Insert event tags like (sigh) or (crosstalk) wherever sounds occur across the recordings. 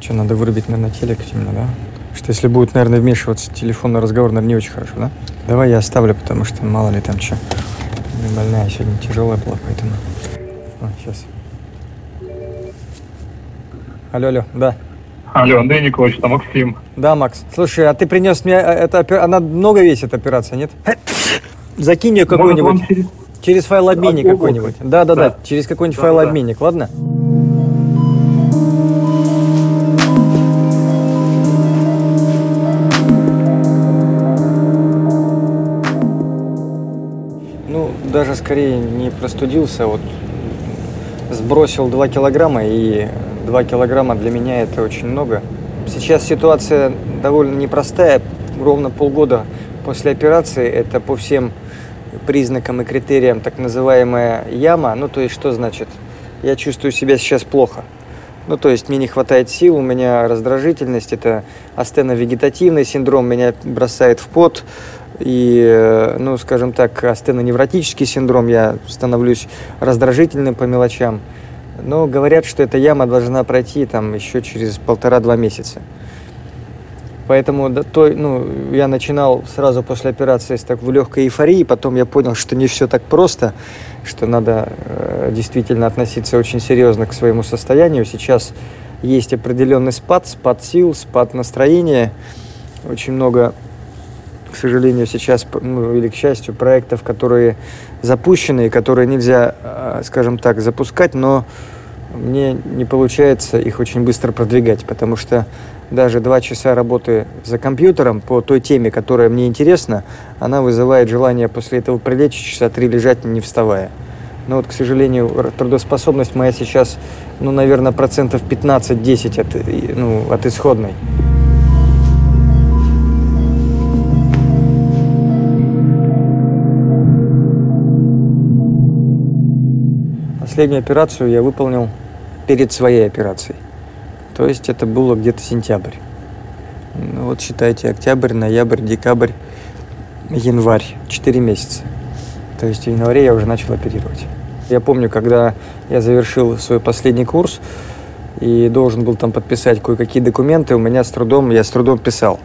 Что, надо вырубить, наверное, телек темно, да? Что если будет, наверное, вмешиваться телефонный разговор, наверное, не очень хорошо, да? Давай я оставлю, потому что мало ли там что. Больная сегодня тяжелая была, поэтому... А, сейчас. Алло, алло, да. Алло, Андрей Николаевич, это Максим. Да, Макс. Слушай, а ты принес мне... э, Это, она много весит, операция, нет? (laughs) Закинь ее какой-нибудь. через- Через файлообменник какой-нибудь. Да, да, да. Да. Через какой-нибудь Да, да, файлообменник, ладно? Даже скорее не простудился, вот сбросил 2 килограмма, и 2 килограмма для меня это очень много. Сейчас ситуация довольно непростая, ровно полгода после операции, это по всем признакам и критериям так называемая яма, ну то есть что значит? Я чувствую себя сейчас плохо. Ну, то есть мне не хватает сил, у меня раздражительность, это астеновегетативный синдром, меня бросает в пот, и, э, ну, скажем так, астеноневротический синдром, я становлюсь раздражительным по мелочам. Но говорят, что эта яма должна пройти там еще через полтора-два месяца. Поэтому да, то, ну, я начинал сразу после операции с в легкой эйфории, потом я понял, что не все так просто, что надо э, действительно относиться очень серьезно к своему состоянию. Сейчас есть определенный спад, спад сил, спад настроения. Очень много, к сожалению, сейчас, ну, или к счастью, проектов, которые запущены и которые нельзя, э, скажем так, запускать, но мне не получается их очень быстро продвигать, потому что даже два часа работы за компьютером по той теме, которая мне интересна, она вызывает желание после этого прилечь часа три лежать, не вставая. Но вот, к сожалению, трудоспособность моя сейчас, ну, наверное, процентов 15-10 от, ну, от исходной. Последнюю операцию я выполнил перед своей операцией. То есть это было где-то сентябрь. Ну, вот считайте, октябрь, ноябрь, декабрь, январь. Четыре месяца. То есть в январе я уже начал оперировать. Я помню, когда я завершил свой последний курс и должен был там подписать кое-какие документы, у меня с трудом, я с трудом писал.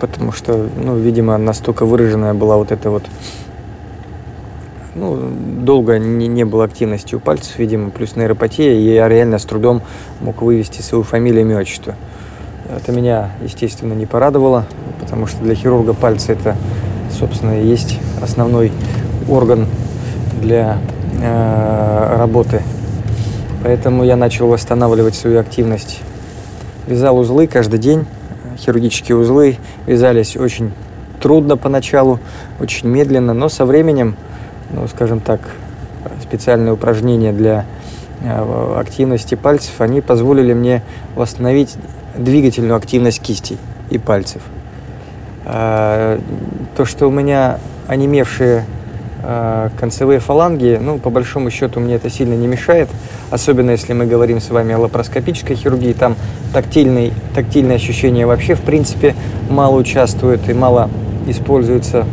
Потому что, ну, видимо, настолько выраженная была вот эта вот ну, долго не, не было активности у пальцев, видимо, плюс нейропатия, и я реально с трудом мог вывести свою фамилию, имя, отчество. Это меня, естественно, не порадовало, потому что для хирурга пальцы это, собственно, и есть основной орган для э, работы. Поэтому я начал восстанавливать свою активность. Вязал узлы каждый день, хирургические узлы вязались очень трудно поначалу, очень медленно, но со временем ну, скажем так, специальные упражнения для э, активности пальцев, они позволили мне восстановить двигательную активность кистей и пальцев. А, То, что у меня онемевшие э, концевые фаланги, ну, по большому счету, мне это сильно не мешает, особенно если мы говорим с вами о лапароскопической хирургии, там тактильный, тактильные ощущения вообще, в принципе, мало участвуют и мало используются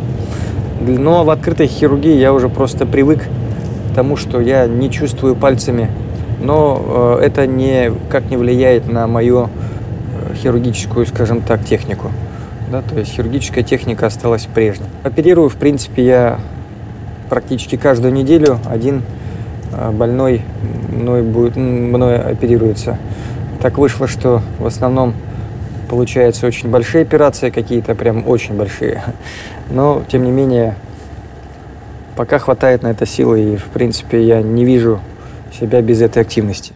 но в открытой хирургии я уже просто привык к тому, что я не чувствую пальцами, но э, это никак не влияет на мою э, хирургическую, скажем так, технику. Да, то есть хирургическая техника осталась прежней. Оперирую, в принципе, я практически каждую неделю один э, больной мной, будет, мной оперируется. Так вышло, что в основном получаются очень большие операции, какие-то прям очень большие. Но, тем не менее, пока хватает на это силы, и, в принципе, я не вижу себя без этой активности.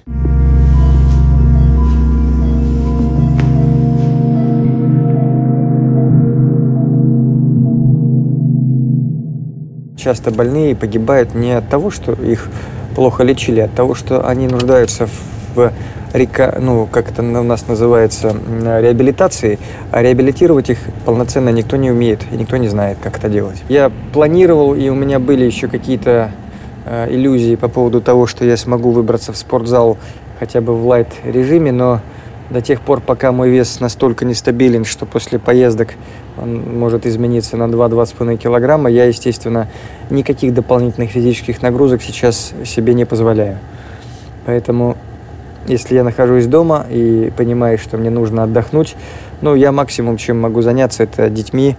Часто больные погибают не от того, что их плохо лечили, а от того, что они нуждаются в река, ну, как это у нас называется, реабилитации, а реабилитировать их полноценно никто не умеет и никто не знает, как это делать. Я планировал, и у меня были еще какие-то э, иллюзии по поводу того, что я смогу выбраться в спортзал хотя бы в лайт режиме, но до тех пор, пока мой вес настолько нестабилен, что после поездок он может измениться на 2-2,5 килограмма, я, естественно, никаких дополнительных физических нагрузок сейчас себе не позволяю. Поэтому если я нахожусь дома и понимаю, что мне нужно отдохнуть, ну, я максимум, чем могу заняться, это детьми,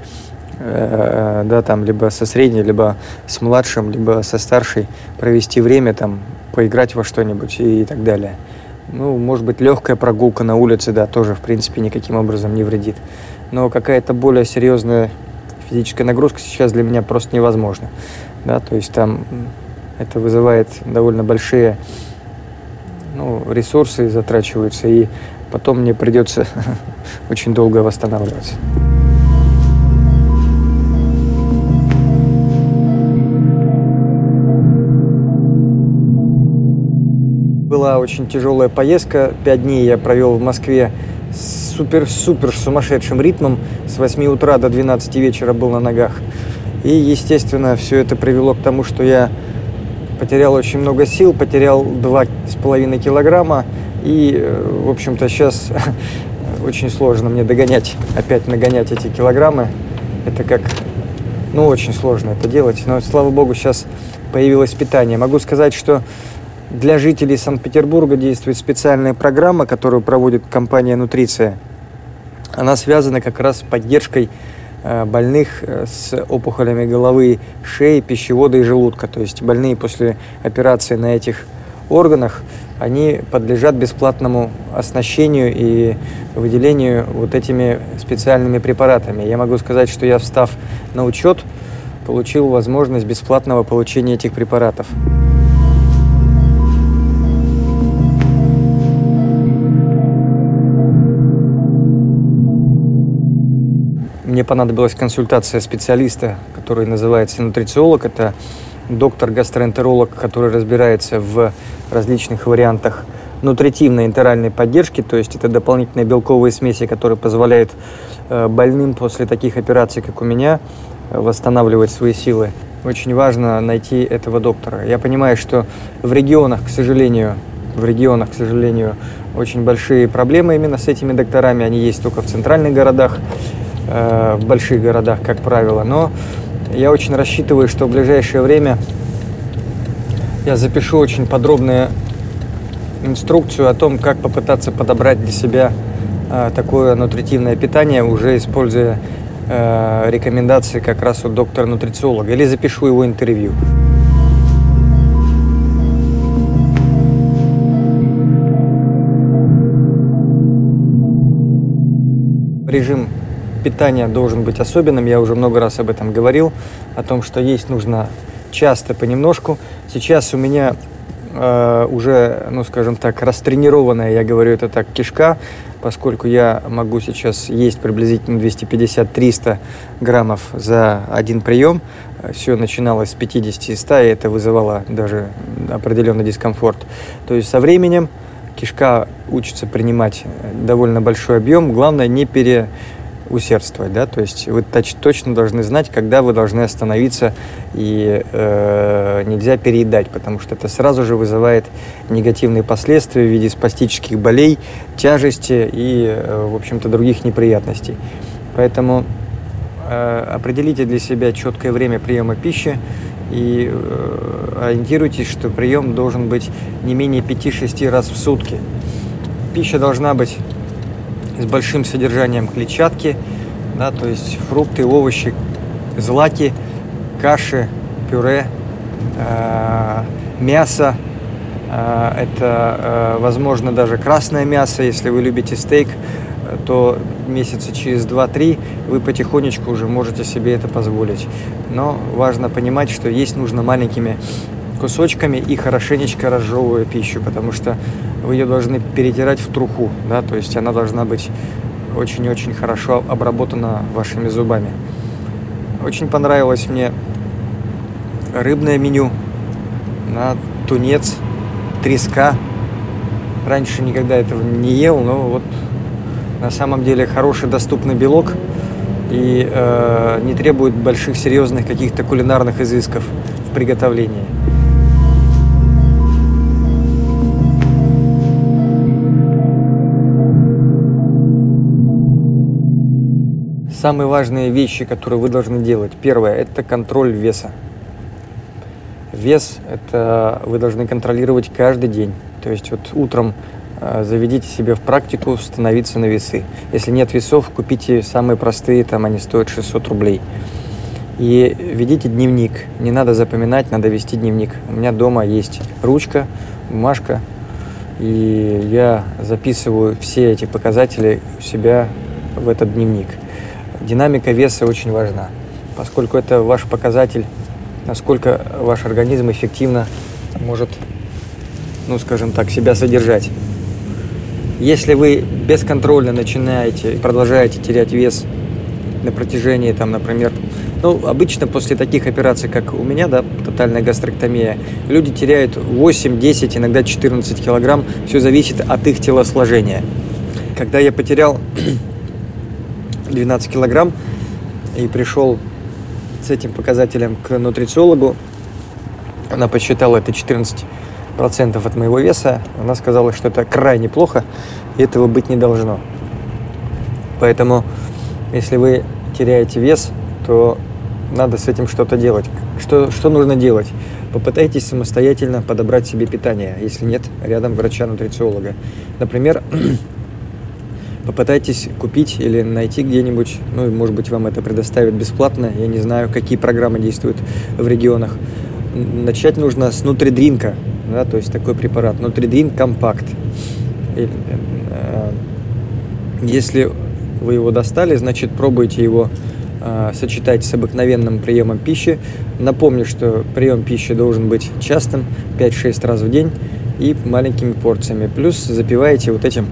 э, да, там, либо со средней, либо с младшим, либо со старшей, провести время, там, поиграть во что-нибудь и так далее. Ну, может быть, легкая прогулка на улице, да, тоже, в принципе, никаким образом не вредит. Но какая-то более серьезная физическая нагрузка сейчас для меня просто невозможна. Да, то есть там это вызывает довольно большие ну, ресурсы затрачиваются, и потом мне придется (laughs) очень долго восстанавливаться. Была очень тяжелая поездка. Пять дней я провел в Москве с супер-супер сумасшедшим ритмом. С 8 утра до 12 вечера был на ногах. И, естественно, все это привело к тому, что я потерял очень много сил, потерял 2,5 килограмма. И, э, в общем-то, сейчас (laughs) очень сложно мне догонять, опять нагонять эти килограммы. Это как, ну, очень сложно это делать. Но, слава богу, сейчас появилось питание. Могу сказать, что для жителей Санкт-Петербурга действует специальная программа, которую проводит компания «Нутриция». Она связана как раз с поддержкой больных э, с опухолями головы, шеи, пищевода и желудка. То есть больные после операции на этих органах, они подлежат бесплатному оснащению и выделению вот этими специальными препаратами. Я могу сказать, что я, встав на учет, получил возможность бесплатного получения этих препаратов. Мне понадобилась консультация специалиста, который называется нутрициолог. Это доктор-гастроэнтеролог, который разбирается в различных вариантах нутритивной энтеральной поддержки, то есть это дополнительные белковые смеси, которые позволяют э, больным после таких операций, как у меня, восстанавливать свои силы. Очень важно найти этого доктора. Я понимаю, что в регионах, к сожалению, в регионах, к сожалению, очень большие проблемы именно с этими докторами. Они есть только в центральных городах. Э, в больших городах, как правило. Но я очень рассчитываю, что в ближайшее время я запишу очень подробную инструкцию о том, как попытаться подобрать для себя э, такое нутритивное питание, уже используя э, рекомендации как раз от доктора-нутрициолога, или запишу его интервью. Режим питания должен быть особенным. Я уже много раз об этом говорил, о том, что есть нужно часто понемножку. Сейчас у меня э, уже, ну скажем так, растренированная, я говорю это так, кишка, поскольку я могу сейчас есть приблизительно 250-300 граммов за один прием. Все начиналось с 50 и 100, и это вызывало даже определенный дискомфорт. То есть со временем кишка учится принимать довольно большой объем. Главное не пере усердствовать, да, то есть вы точ точно должны знать, когда вы должны остановиться и э, нельзя переедать, потому что это сразу же вызывает негативные последствия в виде спастических болей, тяжести и, э, в общем-то, других неприятностей. Поэтому э, определите для себя четкое время приема пищи и э, ориентируйтесь, что прием должен быть не менее 5-6 раз в сутки. Пища должна быть с большим содержанием клетчатки, да, то есть фрукты, овощи, злаки, каши, пюре, э, мясо. Э, это, э, возможно, даже красное мясо. Если вы любите стейк, то месяца через 2-3 вы потихонечку уже можете себе это позволить. Но важно понимать, что есть нужно маленькими кусочками и хорошенечко разжевывая пищу, потому что вы ее должны перетирать в труху, да, то есть она должна быть очень-очень хорошо обработана вашими зубами. Очень понравилось мне рыбное меню на тунец, треска. Раньше никогда этого не ел, но вот на самом деле хороший доступный белок и э, не требует больших серьезных каких-то кулинарных изысков в приготовлении. Самые важные вещи, которые вы должны делать. Первое – это контроль веса. Вес – это вы должны контролировать каждый день. То есть вот утром э, заведите себе в практику становиться на весы. Если нет весов, купите самые простые, там они стоят 600 рублей. И ведите дневник. Не надо запоминать, надо вести дневник. У меня дома есть ручка, бумажка, и я записываю все эти показатели у себя в этот дневник. Динамика веса очень важна, поскольку это ваш показатель, насколько ваш организм эффективно может, ну скажем так, себя содержать. Если вы бесконтрольно начинаете, продолжаете терять вес на протяжении, там, например, ну, обычно после таких операций, как у меня, да, тотальная гастроктомия, люди теряют 8, 10, иногда 14 килограмм. Все зависит от их телосложения. Когда я потерял 12 килограмм и пришел с этим показателем к нутрициологу, она посчитала это 14 процентов от моего веса. Она сказала, что это крайне плохо, и этого быть не должно. Поэтому, если вы теряете вес, то надо с этим что-то делать. Что, что нужно делать? Попытайтесь самостоятельно подобрать себе питание, если нет рядом врача-нутрициолога. Например, (clears throat) попытайтесь купить или найти где-нибудь, ну, может быть, вам это предоставят бесплатно, я не знаю, какие программы действуют в регионах. Начать нужно с нутридринка, да, то есть такой препарат, нутридрин компакт. Э, если вы его достали, значит, пробуйте его э, сочетать с обыкновенным приемом пищи. Напомню, что прием пищи должен быть частым, 5-6 раз в день и маленькими порциями. Плюс запиваете вот этим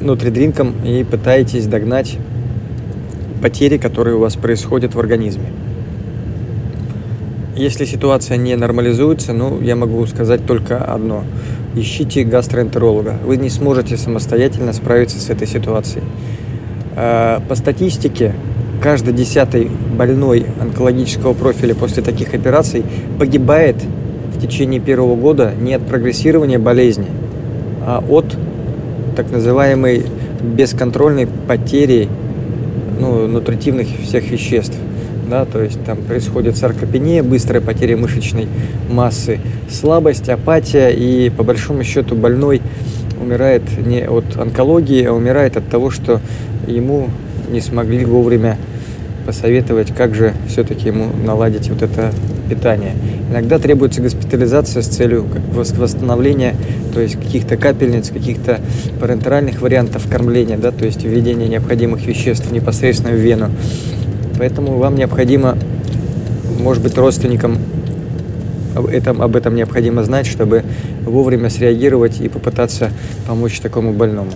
нутридринком и пытаетесь догнать потери, которые у вас происходят в организме. Если ситуация не нормализуется, ну, я могу сказать только одно. Ищите гастроэнтеролога. Вы не сможете самостоятельно справиться с этой ситуацией. Э, по статистике, каждый десятый больной онкологического профиля после таких операций погибает в течение первого года не от прогрессирования болезни, а от так называемой бесконтрольной потери ну, нутритивных всех веществ. Да, то есть там происходит саркопения, быстрая потеря мышечной массы, слабость, апатия, и по большому счету больной умирает не от онкологии, а умирает от того, что ему не смогли вовремя посоветовать, как же все-таки ему наладить вот это питание. Иногда требуется госпитализация с целью восстановления, то есть каких-то капельниц, каких-то парентеральных вариантов кормления, да, то есть введения необходимых веществ непосредственно в вену. Поэтому вам необходимо, может быть, родственникам об этом, об этом необходимо знать, чтобы вовремя среагировать и попытаться помочь такому больному.